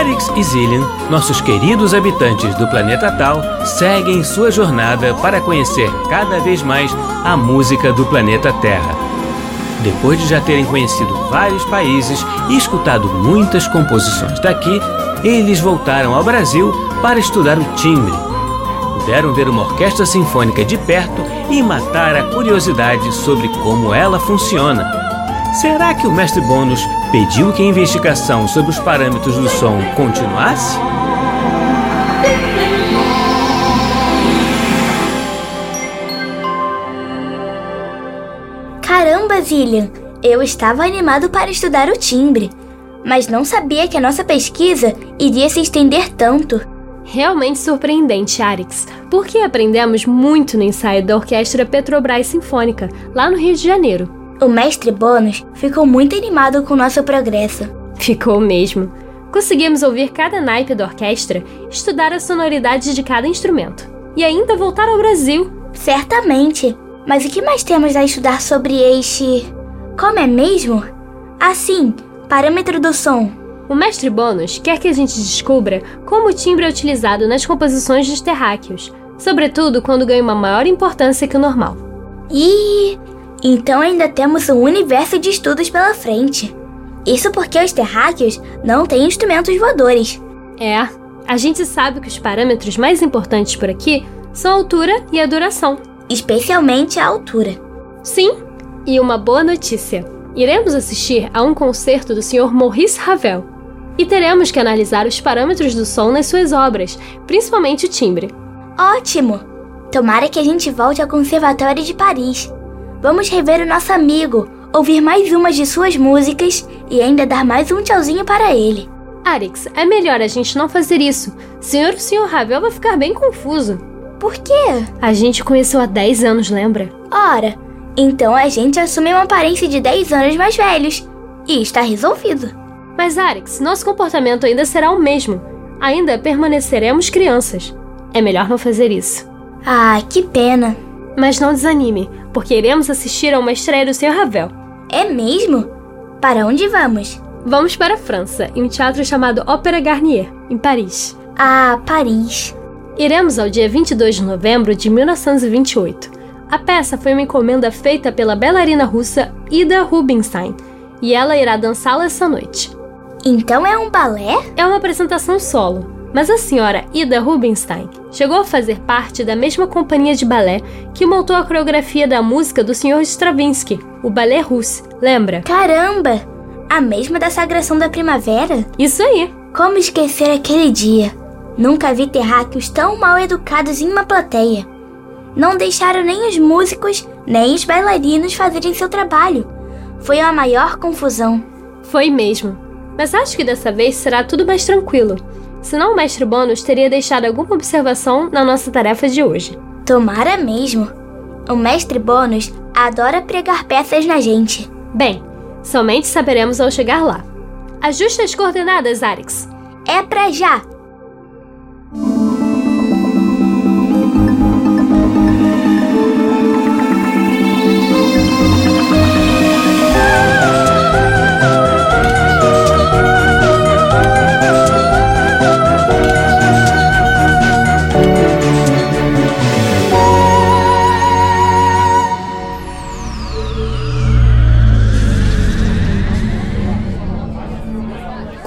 Arix e Zillian, nossos queridos habitantes do planeta Tal, seguem sua jornada para conhecer cada vez mais a música do planeta Terra. Depois de já terem conhecido vários países e escutado muitas composições daqui, eles voltaram ao Brasil para estudar o timbre. Puderam ver uma orquestra sinfônica de perto e matar a curiosidade sobre como ela funciona. Será que o mestre Bônus pediu que a investigação sobre os parâmetros do som continuasse? Caramba, Zillian! Eu estava animado para estudar o timbre, mas não sabia que a nossa pesquisa iria se estender tanto. Realmente surpreendente, Arix, porque aprendemos muito no ensaio da Orquestra Petrobras Sinfônica, lá no Rio de Janeiro. O mestre Bônus ficou muito animado com nosso progresso. Ficou mesmo. Conseguimos ouvir cada naipe da orquestra, estudar a sonoridade de cada instrumento e ainda voltar ao Brasil. Certamente. Mas o que mais temos a estudar sobre este. Como é mesmo? Assim, parâmetro do som. O mestre Bônus quer que a gente descubra como o timbre é utilizado nas composições dos terráqueos, sobretudo quando ganha uma maior importância que o normal. E então ainda temos um universo de estudos pela frente. Isso porque os terráqueos não têm instrumentos voadores. É, a gente sabe que os parâmetros mais importantes por aqui são a altura e a duração. Especialmente a altura. Sim, e uma boa notícia. Iremos assistir a um concerto do Sr. Maurice Ravel. E teremos que analisar os parâmetros do som nas suas obras, principalmente o timbre. Ótimo! Tomara que a gente volte ao Conservatório de Paris. Vamos rever o nosso amigo, ouvir mais umas de suas músicas e ainda dar mais um tchauzinho para ele. Arix, é melhor a gente não fazer isso. Senhor o Sr. Ravel vai ficar bem confuso. Por quê? A gente conheceu há 10 anos, lembra? Ora, então a gente assume uma aparência de 10 anos mais velhos. E está resolvido. Mas, Arix, nosso comportamento ainda será o mesmo. Ainda permaneceremos crianças. É melhor não fazer isso. Ah, que pena. Mas não desanime, porque iremos assistir a uma estreia do Sr. Ravel. É mesmo? Para onde vamos? Vamos para a França, em um teatro chamado Ópera Garnier, em Paris. Ah, Paris. Iremos ao dia 22 de novembro de 1928. A peça foi uma encomenda feita pela bailarina russa Ida Rubinstein, e ela irá dançá-la essa noite. Então é um balé? É uma apresentação solo, mas a senhora Ida Rubinstein chegou a fazer parte da mesma companhia de balé que montou a coreografia da música do Sr. Stravinsky, o balé russo, lembra? Caramba! A mesma da Sagração da Primavera? Isso aí! Como esquecer aquele dia? Nunca vi terráqueos tão mal educados em uma plateia. Não deixaram nem os músicos, nem os bailarinos fazerem seu trabalho. Foi a maior confusão. Foi mesmo. Mas acho que dessa vez será tudo mais tranquilo. Senão o mestre Bônus teria deixado alguma observação na nossa tarefa de hoje. Tomara mesmo. O mestre Bônus adora pregar peças na gente. Bem, somente saberemos ao chegar lá. Ajuste as coordenadas, Arix. É pra já!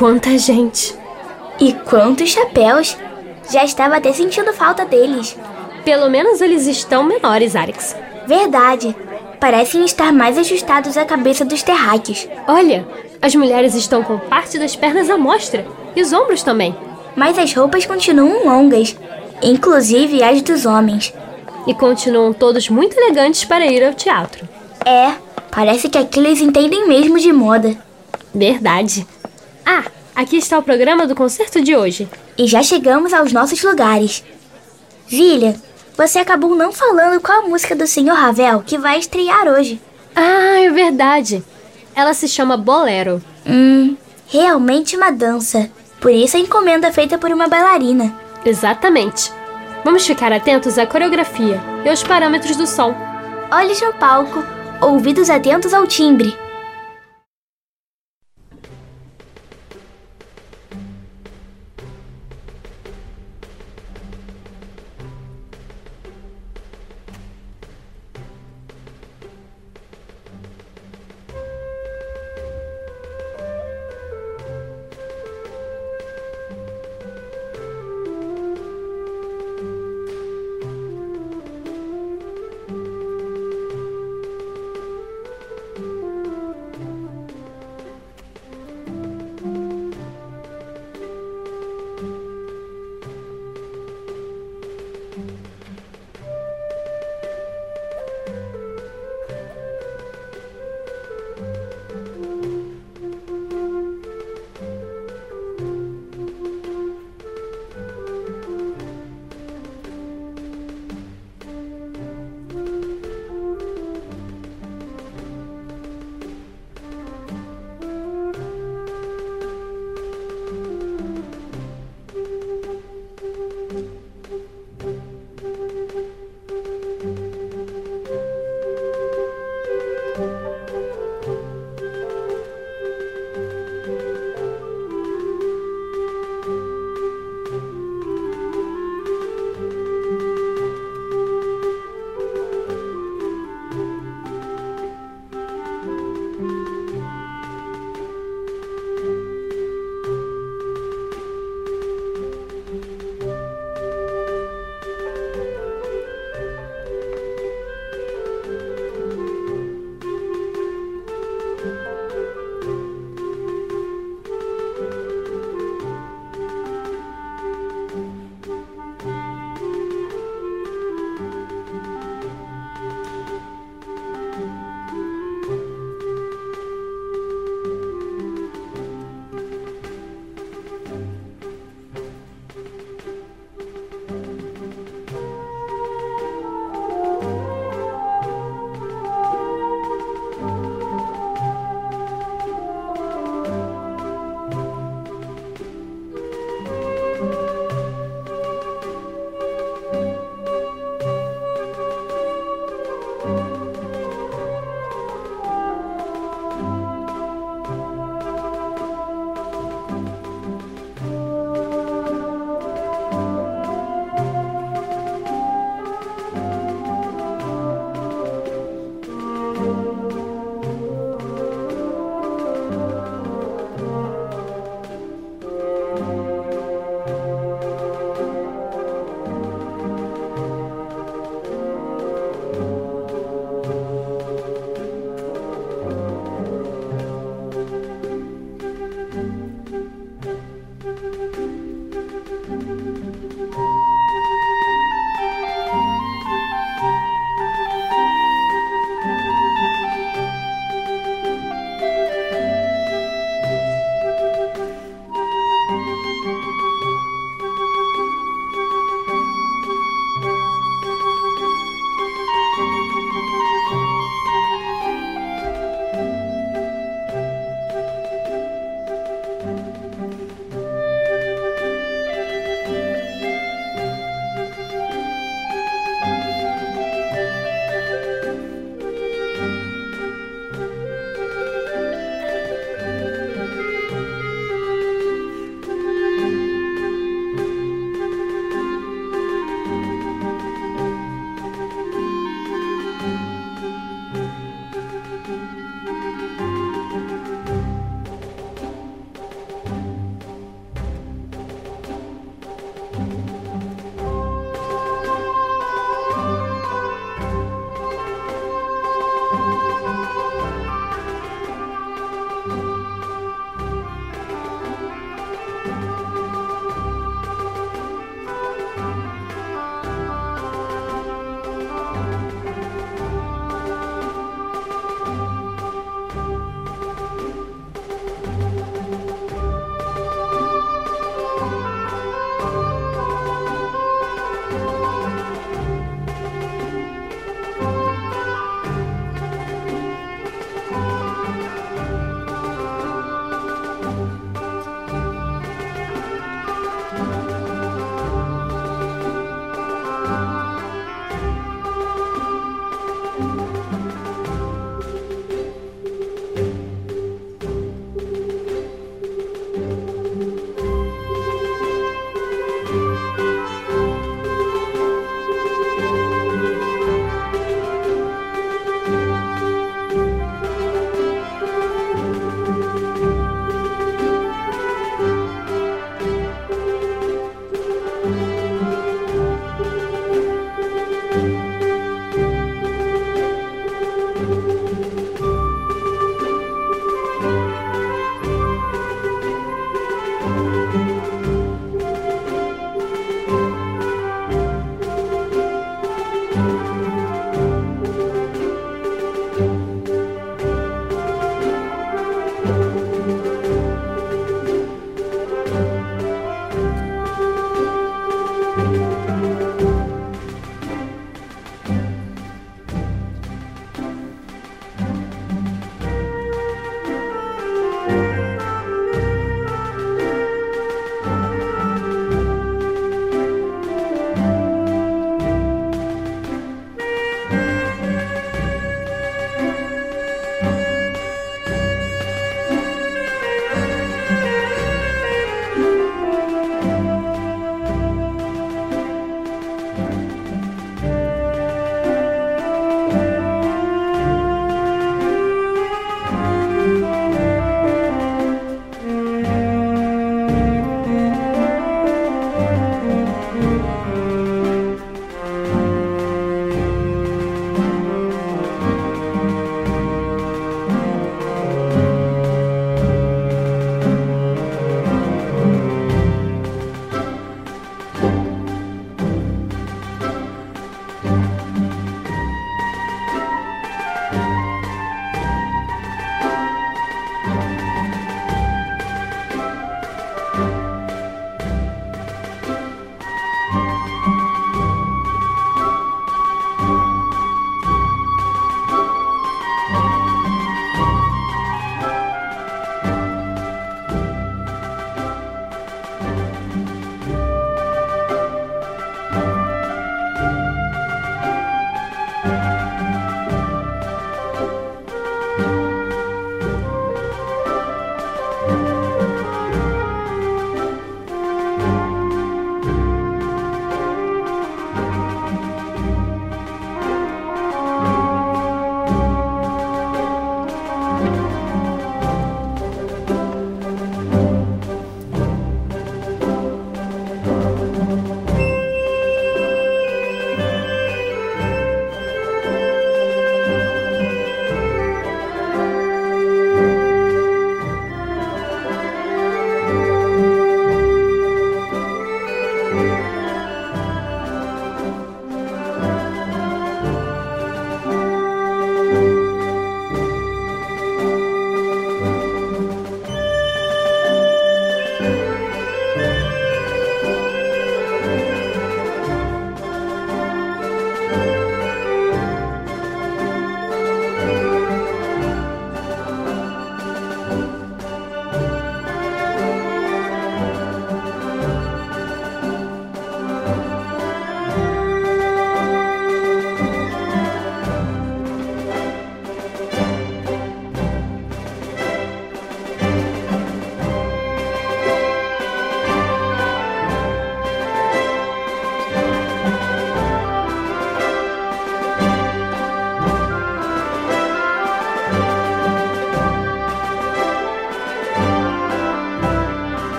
Quanta gente! E quantos chapéus! Já estava até sentindo falta deles. Pelo menos eles estão menores, Arix. Verdade. parecem estar mais ajustados à cabeça dos terráqueos. Olha, as mulheres estão com parte das pernas à mostra e os ombros também. Mas as roupas continuam longas, inclusive as dos homens. E continuam todos muito elegantes para ir ao teatro. É, parece que aqui eles entendem mesmo de moda. Verdade. Ah, aqui está o programa do concerto de hoje. E já chegamos aos nossos lugares. Zillian, você acabou não falando qual a música do Sr. Ravel que vai estrear hoje. Ah, é verdade. Ela se chama Bolero. Hum, realmente uma dança. Por isso a encomenda é feita por uma bailarina. Exatamente. Vamos ficar atentos à coreografia e aos parâmetros do som. Olhos no palco, ouvidos atentos ao timbre.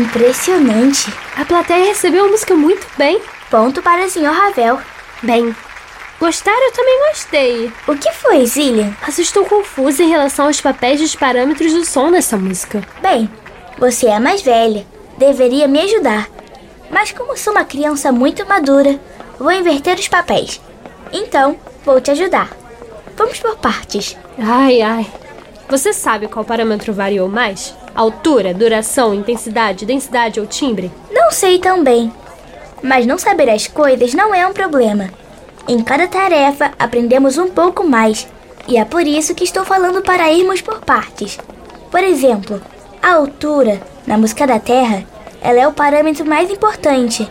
Impressionante! A plateia recebeu a música muito bem. Ponto para o Sr. Ravel. Bem, gostar eu também gostei. O que foi, Zillian? Mas estou confusa em relação aos papéis dos parâmetros do som nessa música. Bem, você é mais velha. Deveria me ajudar. Mas como sou uma criança muito madura, vou inverter os papéis. Então, vou te ajudar. Vamos por partes. Ai, ai. Você sabe qual parâmetro variou mais? Altura, duração, intensidade, densidade ou timbre? Não sei tão bem. Mas não saber as coisas não é um problema. Em cada tarefa aprendemos um pouco mais. E é por isso que estou falando para irmos por partes. Por exemplo, a altura, na música da Terra, ela é o parâmetro mais importante.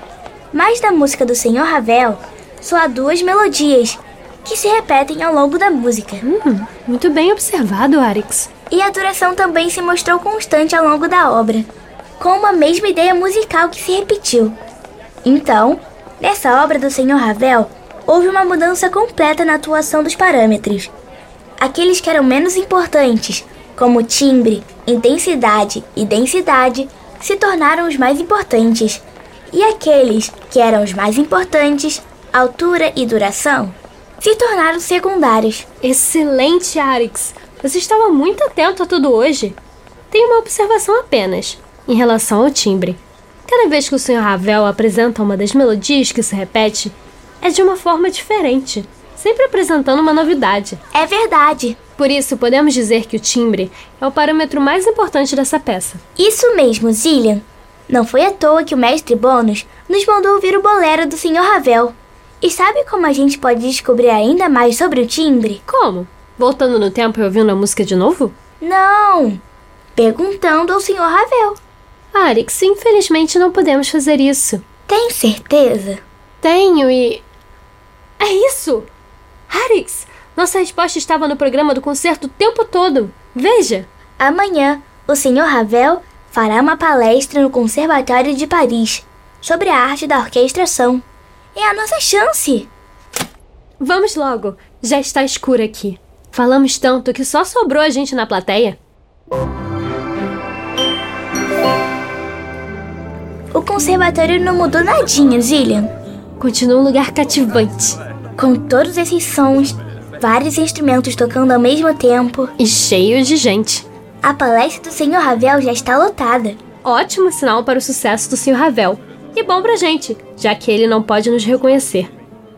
Mas na música do Senhor Ravel, só há duas melodias, que se repetem ao longo da música. Hum, muito bem observado, Arix. E a duração também se mostrou constante ao longo da obra, com uma mesma ideia musical que se repetiu. Então, nessa obra do Senhor Ravel, houve uma mudança completa na atuação dos parâmetros. Aqueles que eram menos importantes, como timbre, intensidade e densidade, se tornaram os mais importantes. E aqueles que eram os mais importantes, altura e duração, se tornaram secundários. Excelente, Arix! Você estava muito atento a tudo hoje. Tenho uma observação apenas, em relação ao timbre. Cada vez que o Sr. Ravel apresenta uma das melodias que se repete, é de uma forma diferente, sempre apresentando uma novidade. É verdade. Por isso, podemos dizer que o timbre é o parâmetro mais importante dessa peça. Isso mesmo, Zillian. Não foi à toa que o mestre Bônus nos mandou ouvir o bolero do Sr. Ravel. E sabe como a gente pode descobrir ainda mais sobre o timbre? Como? Voltando no tempo e ouvindo a música de novo? Não! Perguntando ao Sr. Ravel. Arix, infelizmente não podemos fazer isso. Tem certeza? Tenho e. É isso! Arix, nossa resposta estava no programa do concerto o tempo todo. Veja! Amanhã, o Sr. Ravel fará uma palestra no Conservatório de Paris sobre a arte da orquestração. É a nossa chance! Vamos logo, já está escuro aqui. Falamos tanto que só sobrou a gente na plateia. O conservatório não mudou nadinha, Zillian. Continua um lugar cativante. Com todos esses sons, vários instrumentos tocando ao mesmo tempo. E cheio de gente. A palestra do Sr. Ravel já está lotada. Ótimo sinal para o sucesso do Sr. Ravel. E bom pra gente, já que ele não pode nos reconhecer.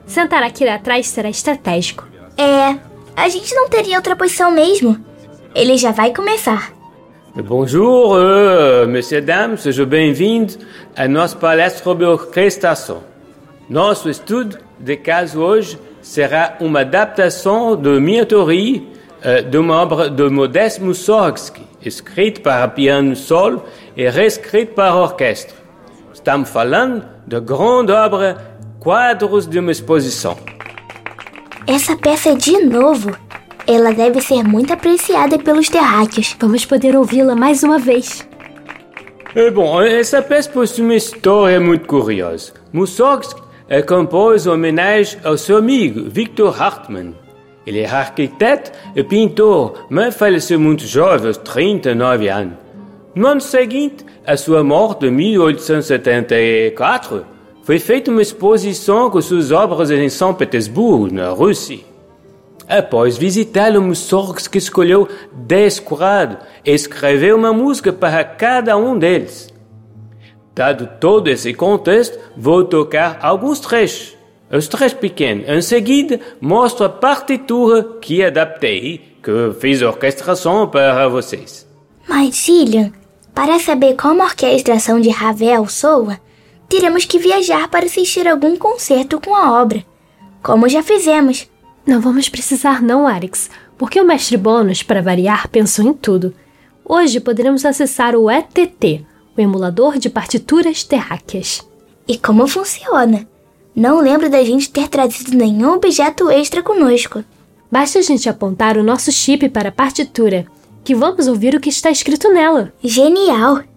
Sentar aqui atrás será estratégico. É, a gente não teria outra posição mesmo. Ele já vai começar. Bonjour, uh, messieurs, dames, sejam bem-vindos à nossa palestra sobre orquestração. Nosso estudo de caso hoje será uma adaptação de minha teoria uh, de uma obra de Modeste Mussorgsky, escrita para piano solo e reescrita para orquestra. Estamos falando da grande obra Quadros de uma Exposição. Essa peça é de novo. Ela deve ser muito apreciada pelos terráqueos. Vamos poder ouvi-la mais uma vez. É bom, essa peça possui uma história muito curiosa. Mussorgsky é, compôs homenagem ao seu amigo Victor Hartmann. Ele é arquiteto e pintor, mas faleceu muito jovem, aos 39 anos. No ano seguinte, à sua morte em 1874, foi feita uma exposição com suas obras em São Petersburgo, na Rússia. Após visitá-lo, Mussorgsky escolheu dez quadros e escreveu uma música para cada um deles. Dado todo esse contexto, vou tocar alguns trechos. Os trechos pequenos. Em seguida, mostro a partitura que adaptei, que fiz orquestração para vocês. Mas, Cillian, para saber como a orquestração de Ravel soa, teremos que viajar para assistir algum concerto com a obra, como já fizemos. Não vamos precisar não, Arix, porque o mestre Bônus, para variar, pensou em tudo. Hoje poderemos acessar o ETT, o emulador de partituras terráqueas. E como funciona? Não lembro da gente ter trazido nenhum objeto extra conosco. Basta a gente apontar o nosso chip para a partitura, que vamos ouvir o que está escrito nela. Genial!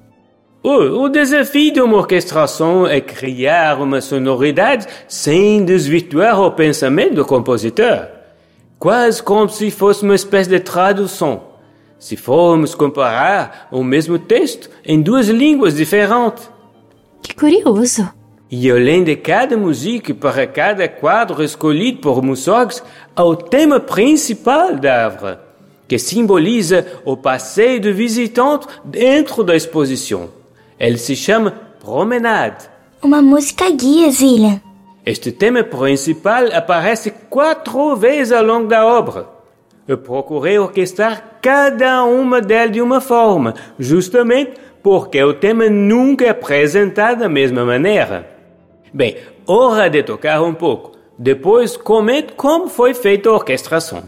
O, o desafio de uma orquestração é criar uma sonoridade sem desvirtuar o pensamento do compositor. Quase como se fosse uma espécie de tradução. se formos comparar o mesmo texto em duas línguas diferentes. Que curioso! E além de cada música para cada quadro escolhido por Mussorgs, há o tema principal da árvore, que simboliza o passeio do visitante dentro da exposição. Ele se chama Promenade. Uma música guia, Zillian. Este tema principal aparece quatro vezes ao longo da obra. Eu procurei orquestrar cada uma delas de uma forma, justamente porque o tema nunca é apresentado da mesma maneira. Bem, hora de tocar um pouco. Depois comente como foi feita a orquestração.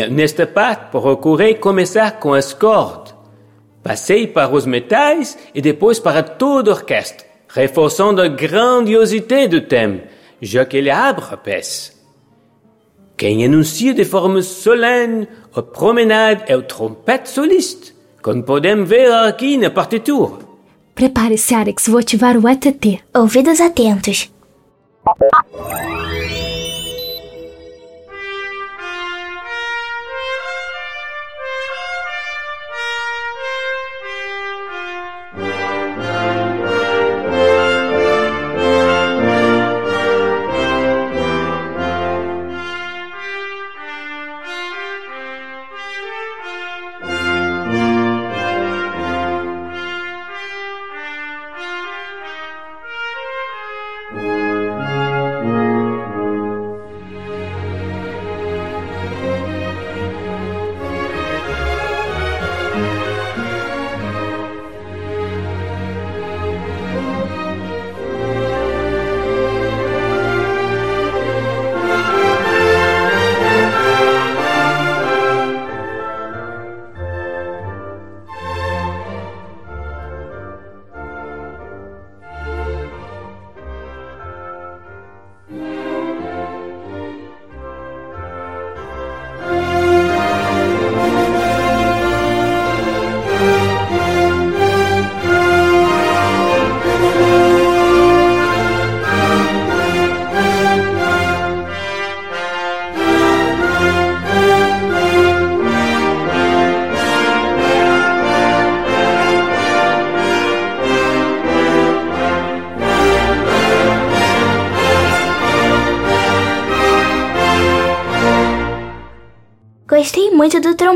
Bien, nesta parte, procurei começar com as cordas. Passei para os metais e depois para toda orquestra, reforçando a grandiosidade do tema, já que ele abre a peça. Quem anuncia de forma solene a promenade é o trompete solista, como podemos ver aqui na partitura. Prepare-se, Alex, vou ativar o ETT. Ouvidos atentos.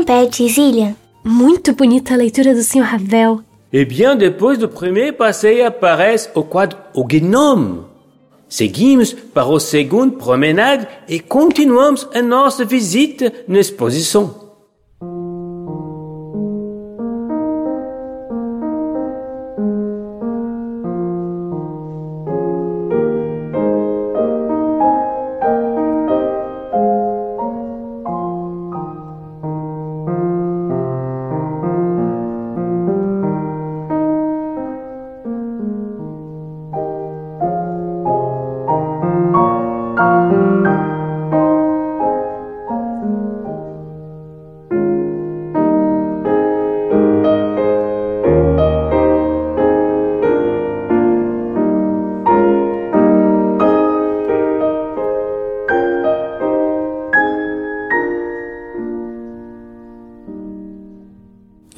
Trompete, Zillian. Muito bonita a leitura do Sr. Ravel. E bien, depois do primeiro passeio aparece o quadro O Gnome. Seguimos para o segundo promenade e continuamos a nossa visita na exposição.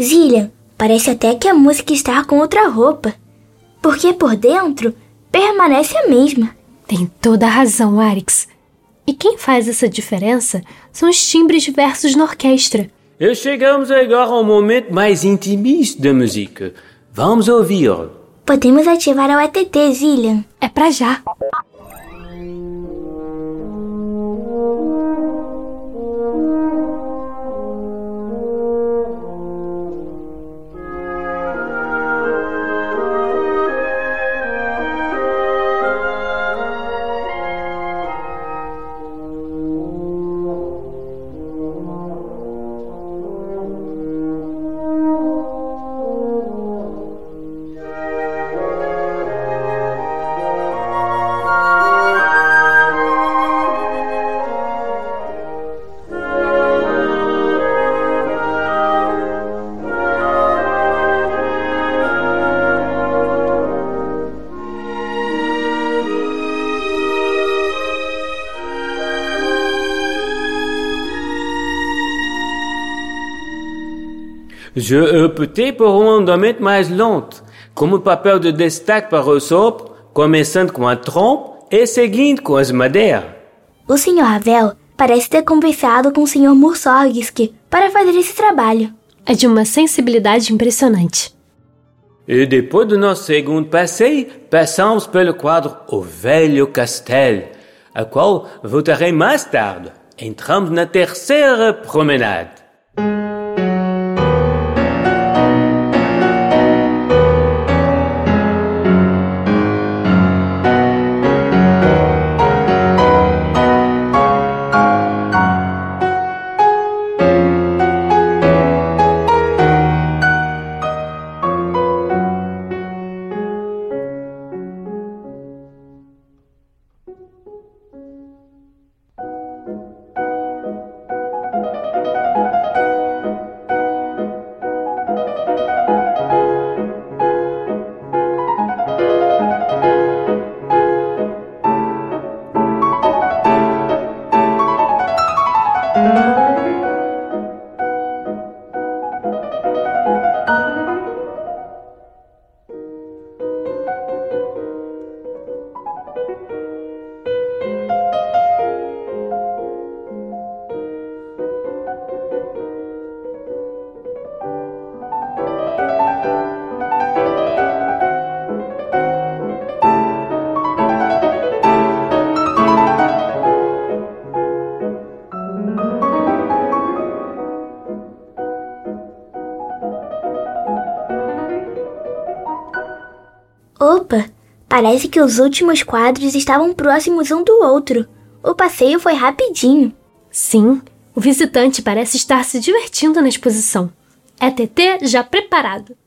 Zillian, parece até que a música está com outra roupa. Porque por dentro permanece a mesma. Tem toda a razão, Arix. E quem faz essa diferença são os timbres diversos na orquestra. E chegamos agora ao momento mais intimista da música. Vamos ouvir. Podemos ativar o ATT, Zillian. É pra já. Je optei por um andamento mais lento, como papel de destaque para o sopro, começando com a trompa e seguindo com as madeiras. O Sr. Ravel parece ter conversado com o Sr. Mursorgsky para fazer esse trabalho. É de uma sensibilidade impressionante. E depois do nosso segundo passeio, passamos pelo quadro O Velho Castelo, a qual voltarei mais tarde. Entramos na terceira promenade. Parece que os últimos quadros estavam próximos um do outro. O passeio foi rapidinho. Sim, o visitante parece estar se divertindo na exposição. É TT já preparado.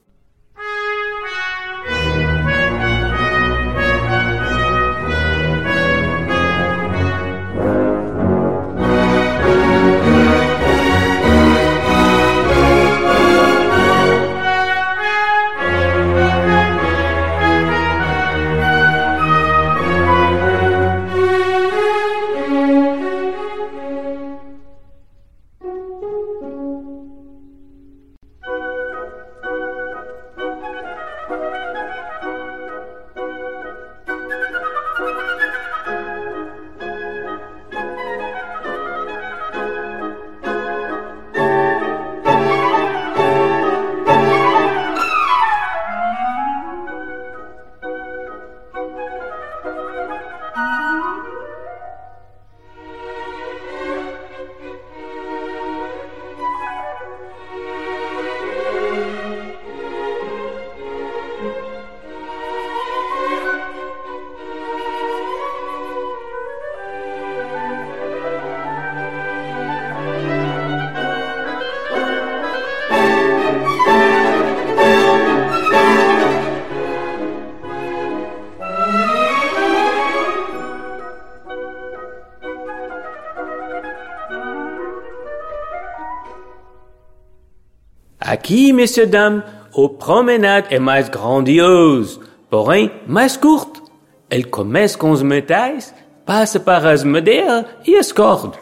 Aqui, messieurs, dames, o promenade é mais grandioso, porém mais curto. Ele começa com os metais, passa para as madeiras e as cordas.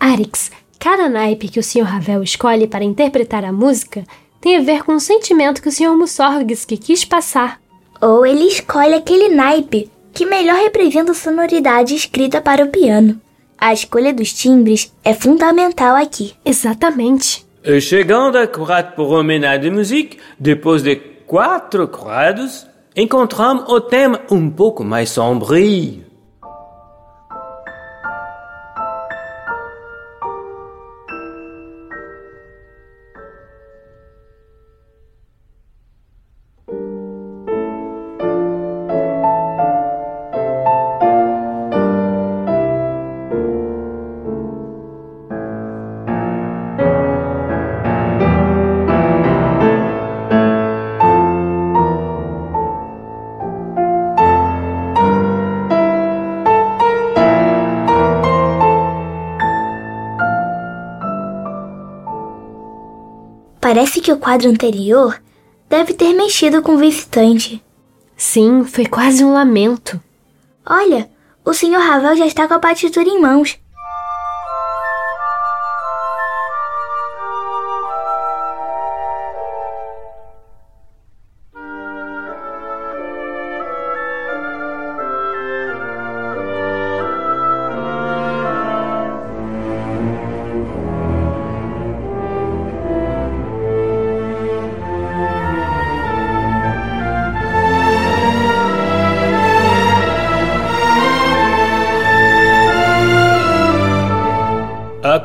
Arix, cada naipe que o Sr. Ravel escolhe para interpretar a música tem a ver com o sentimento que o Sr. Mussorgsky quis passar. Ou ele escolhe aquele naipe que melhor representa a sonoridade escrita para o piano. A escolha dos timbres é fundamental aqui. Exatamente. Croate pour homenagem de musique, depois de quatro quadros, encontramos o tema um pouco mais sombrio. Parece que o quadro anterior deve ter mexido com o visitante. Sim, foi quase um lamento. Olha, o Sr. Ravel já está com a partitura em mãos.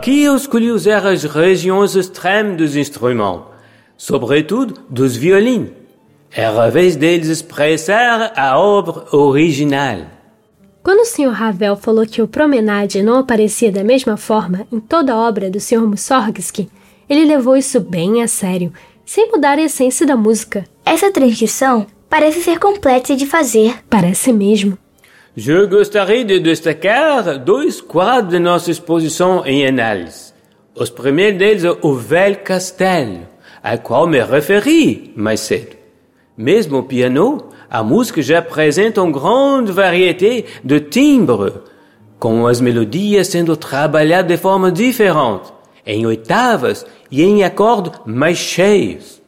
Eu escolhi usar as regiões extremas dos instrumentos, sobretudo dos violinos. Era a vez deles expressar a obra original. Quando o Sr. Ravel falou que o Promenade não aparecia da mesma forma em toda a obra do Sr. Mussorgsky, ele levou isso bem a sério, sem mudar a essência da música. Essa transcrição parece ser complexa de fazer. Parece mesmo. Je gostaria de destacar dois quadros de nossa exposição em análise. Os primeiros deles é o Velho Castelo, a qual me referi mais cedo. Mesmo o piano, a música já apresenta uma grande variedade de timbres, com as melodias sendo trabalhadas de forma diferente, em oitavas e em acordes mais cheios.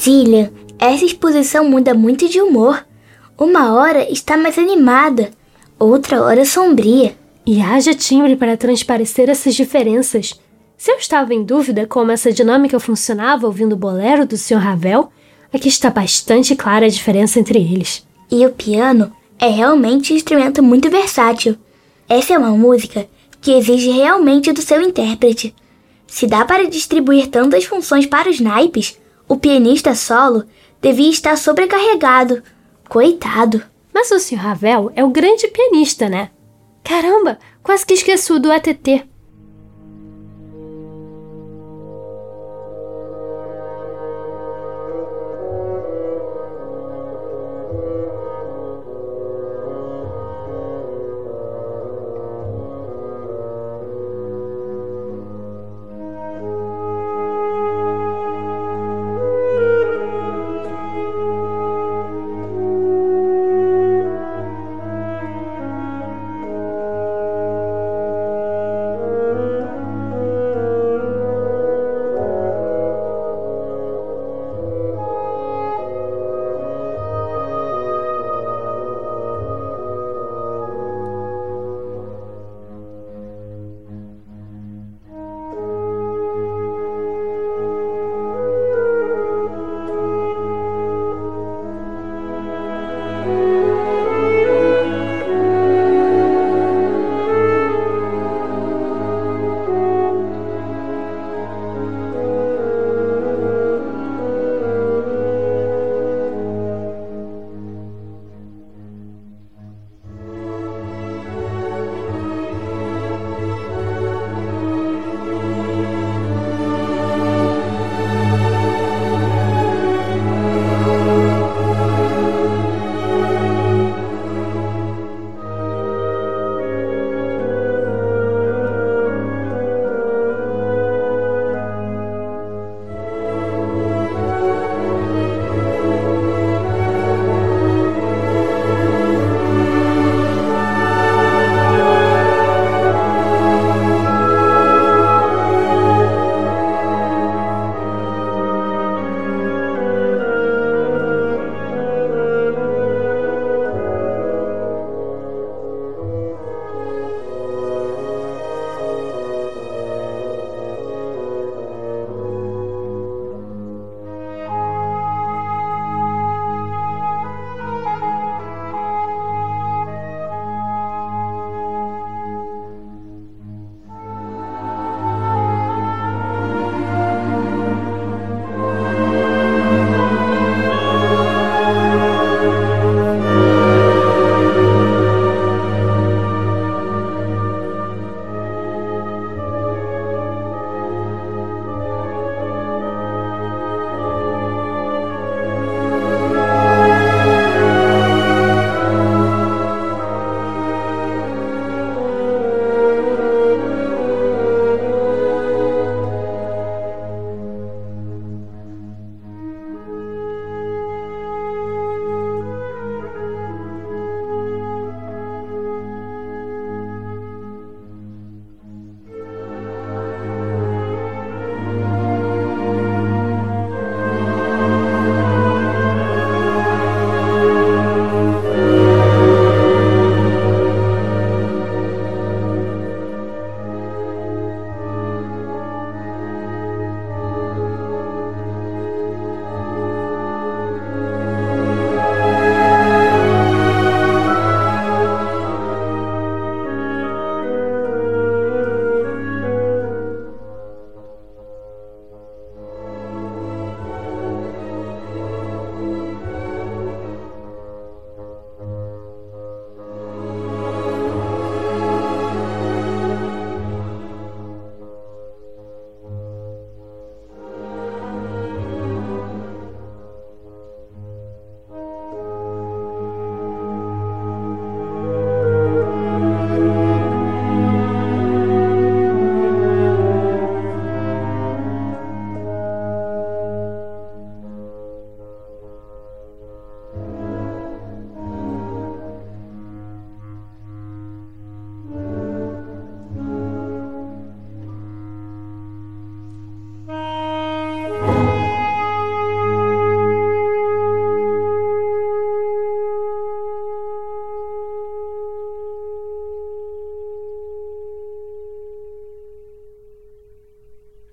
Zillian, essa exposição muda muito de humor. Uma hora está mais animada, outra hora sombria. E haja timbre para transparecer essas diferenças. Se eu estava em dúvida como essa dinâmica funcionava ouvindo o bolero do Sr. Ravel, aqui está bastante clara a diferença entre eles. E o piano é realmente um instrumento muito versátil. Essa é uma música que exige realmente do seu intérprete. Se dá para distribuir tantas funções para os naipes, o pianista solo devia estar sobrecarregado. Coitado. Mas o Sr. Ravel é o grande pianista, né? Caramba, quase que esqueço do ATT.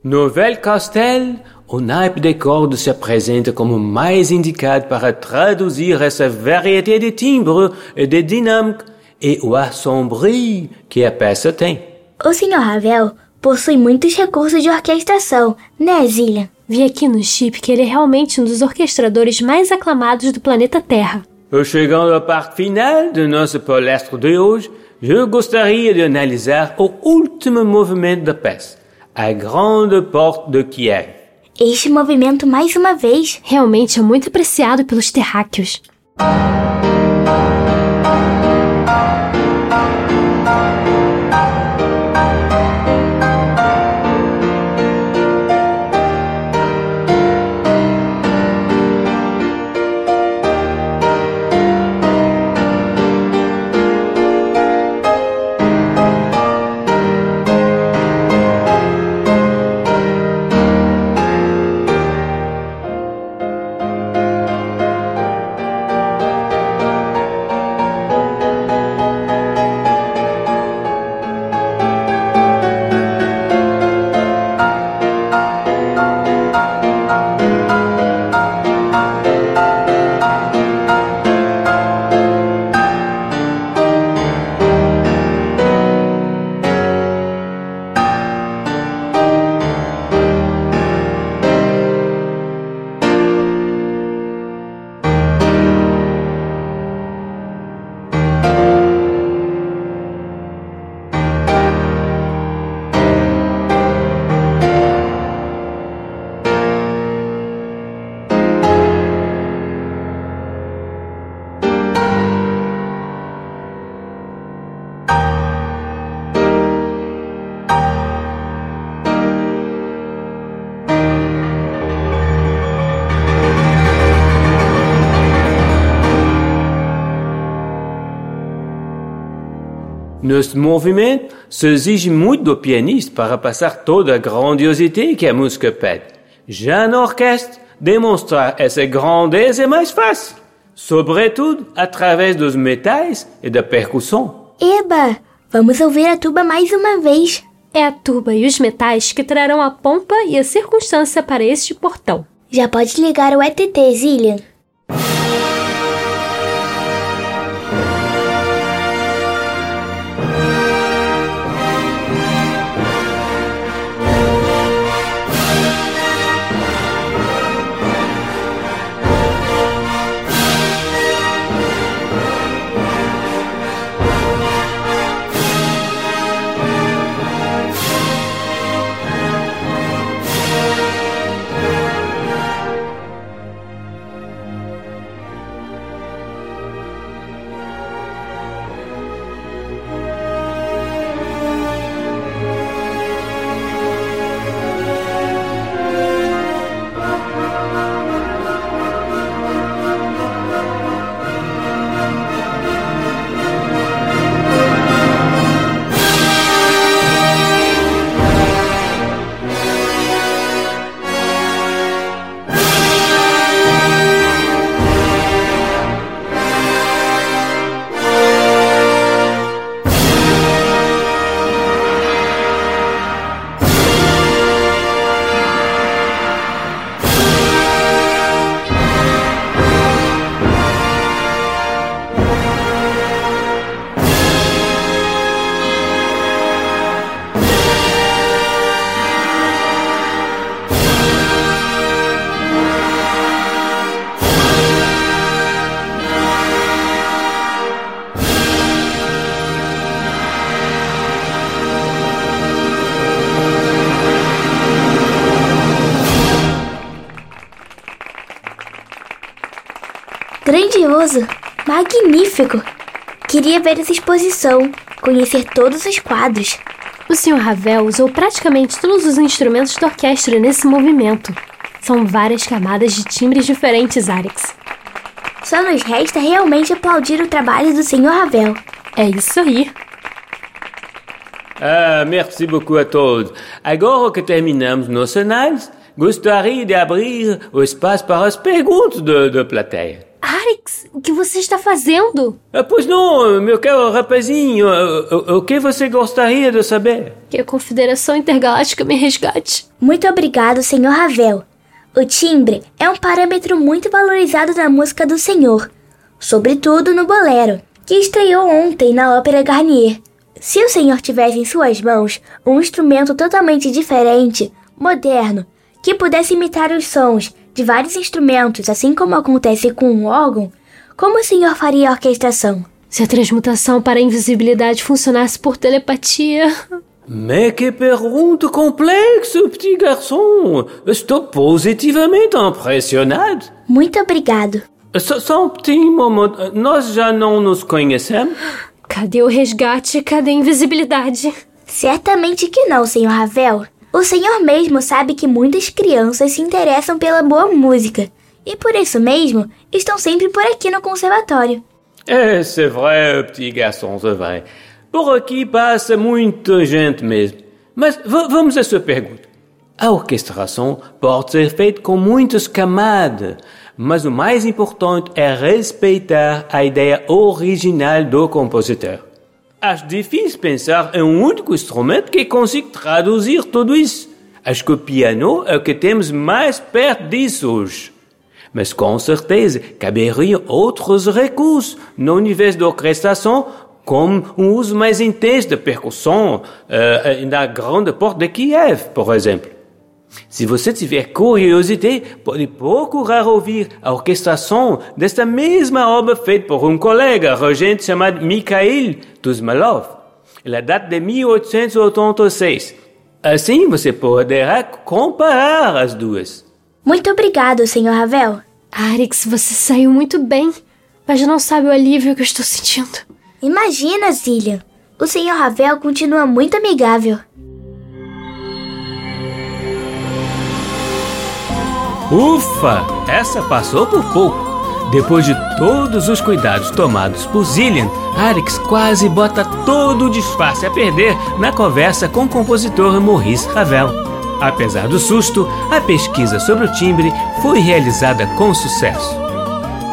Novel Castel, o naipe de cordes se apresenta como mais indicado para traduzir essa variedade de timbre e de dinâmica e o ar sombrio que a peça tem. O Sr. Ravel possui muitos recursos de orquestração, né, Zillian? Vi aqui no chip que ele é realmente um dos orquestradores mais aclamados do planeta Terra. Chegando à parte final do nosso palestra de hoje, eu gostaria de analisar o último movimento da peça, a Grande Porte de Kiev. Este movimento, mais uma vez, Realmente é muito apreciado pelos terráqueos. Neste movimento, se exige muito do pianista para passar toda a grandiosité que a música pede. Já na orquestra, demonstrar essa grandeza é mais fácil, sobretudo através dos metais e da percussão. Eba! Vamos ouvir a tuba mais uma vez. É a tuba e os metais que trarão a pompa e a circunstância para este portão. Já pode ligar o ETT, Zillian. Magnífico! Queria ver essa exposição, conhecer todos os quadros. O Sr. Ravel usou praticamente todos os instrumentos da orquestra nesse movimento. São várias camadas de timbres diferentes, Alex. Só nos resta realmente aplaudir o trabalho do Sr. Ravel. É isso aí. Ah, merci beaucoup a todos. Agora que terminamos nossa análise, gostaria de abrir o espaço para as perguntas da plateia. Ah, o que você está fazendo? Ah, pois não, meu caro rapazinho, o, o que você gostaria de saber? Que a Confederação Intergaláctica me resgate. Muito obrigado, Senhor Ravel. O timbre é um parâmetro muito valorizado na música do Senhor, sobretudo no bolero, que estreou ontem na Ópera Garnier. Se o Senhor tivesse em suas mãos um instrumento totalmente diferente, moderno, que pudesse imitar os sons de vários instrumentos, assim como acontece com um órgão, como o senhor faria a orquestração? Se a transmutação para a invisibilidade funcionasse por telepatia. Mais que pergunta complexa, petit garçon! Estou positivamente impressionado. Muito obrigado. Só, só um petit momento. Nós já não nos conhecemos? Cadê o resgate? Cadê a invisibilidade? Certamente que não, senhor Ravel. O senhor mesmo sabe que muitas crianças se interessam pela boa música e por isso mesmo estão sempre por aqui no conservatório. É, c'est vrai, petit garçon, c'est vrai. Por aqui passa muita gente mesmo. Mas vamos à sua pergunta. A orquestração pode ser feita com muitas camadas, mas o mais importante é respeitar a ideia original do compositor. Acho difícil pensar em um único instrumento que consiga traduzir tudo isso. Acho que o piano é o que temos mais perto disso hoje. Mas com certeza caberiam outros recursos no universo da orquestração, como um uso mais intenso de percussão uh, na grande porta de Kiev, por exemplo. Se você tiver curiosidade, pode procurar ouvir a orquestração desta mesma obra feita por um colega regente chamado Mikhail Tuzmalov. Ela data de 1886. Assim você poderá comparar as duas. Muito obrigado, Sr. Ravel. Arix, você saiu muito bem, mas não sabe o alívio que eu estou sentindo. Imagina, Zillian. O Sr. Ravel continua muito amigável. Ufa! Essa passou por pouco. Depois de todos os cuidados tomados por Zillian, Arix quase bota todo o disfarce a perder na conversa com o compositor Maurice Ravel. Apesar do susto, a pesquisa sobre o timbre foi realizada com sucesso.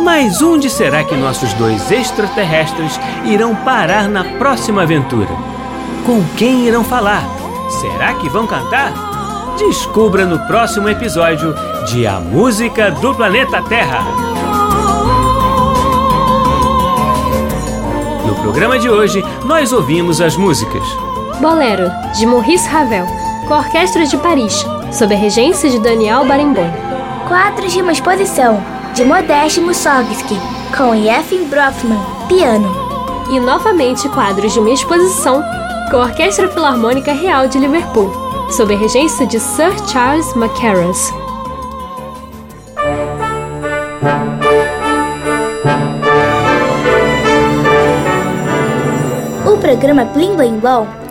Mas onde será que nossos dois extraterrestres irão parar na próxima aventura? Com quem irão falar? Será que vão cantar? Descubra no próximo episódio de A Música do Planeta Terra. No programa de hoje, nós ouvimos as músicas Bolero, de Maurice Ravel, com a Orquestra de Paris, sob a regência de Daniel Barenboim. Quadros de uma exposição, de Modeste Mussorgsky, com Yefim Brofman, piano. E novamente quadros de uma exposição, com a Orquestra Filarmônica Real de Liverpool sob a regência de Sir Charles Mackerras. Programa Blim Blim Blom